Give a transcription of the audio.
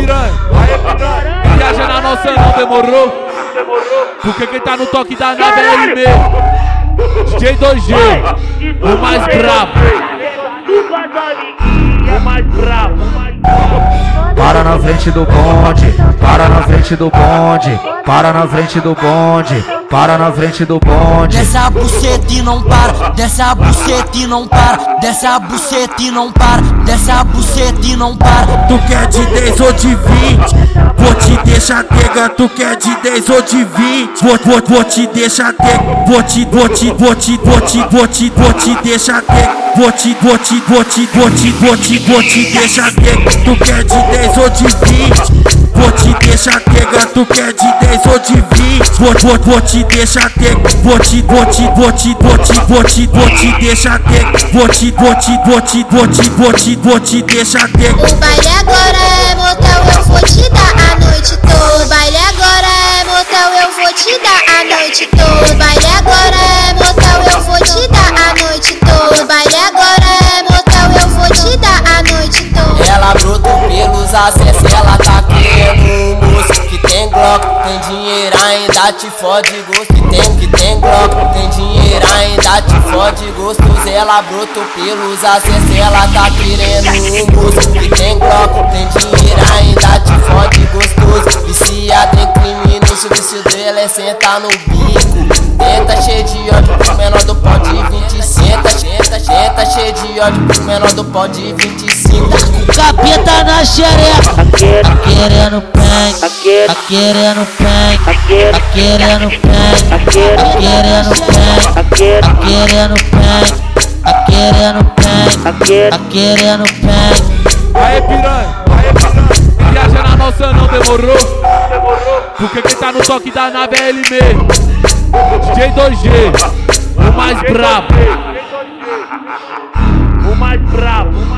piranha, aê piranha. Viaja na nossa não demorou. Porque quem tá no toque da nave é ele mesmo. DJ 2G, o mais brabo. O mais brabo. Para na frente do bonde, para na frente do bonde, para na frente do bonde, para na frente do bonde. Desce a buceta e não para, desce a buceta e não para, desce a buceta e não para, desce a buceta e não para. Tu quer de 10 ou de 20? Vou te deixar tega, tu quer de 10 ou de 20? Vou, vou, vou te deixar tega, vou te, vou te, vou te, vou te, vou te, vou te deixar tega. Vou te, vou te, vou te, vou te, vou te, vou te deixar tega. Tu quer de 10 ou de 20? Vou te deixar tega, tu quer de 10 ou de 20? Vou, vou, vou te deixar tega, vou te, vou te, vou te, vou te, vou te, vou te deixar tega. Vou te, vou te, vou te, vou te, vou te, vou te deixar tega. O baile agora é motel, eu vou te dar a noite toda. O baile agora é motel, eu vou te dar a noite toda. O baile agora é motel, eu vou te dar a noite toda. O baile agora é motel, eu vou te dar a noite toda. Ela brotou pelos acessos, ela ainda te fode gosto. Tem, que tem Glock, tem dinheiro ainda te fode gostoso. Ela brotou pelos acessos, ela tá querendo um moço que tem Glock, tem dinheiro ainda te fode gostoso. Viciada em criminoso, o vício dela é sentar no bico. Tenta cheio de ódio pro menor do pau de 20 Senta, senta, senta cheio de ódio pro menor do pau de 25 Capeta na xereca Tá querendo pen Tá querendo pen Tá querendo pen Tá querendo pen Tá querendo pen Tá querendo Tá querendo pen Aê piranha, aê piranha. Viaja na nossa não demorou. Porque quem tá no toque da nave é ele mesmo. DJ 2G, o mais brabo. O mais brabo. O mais brabo.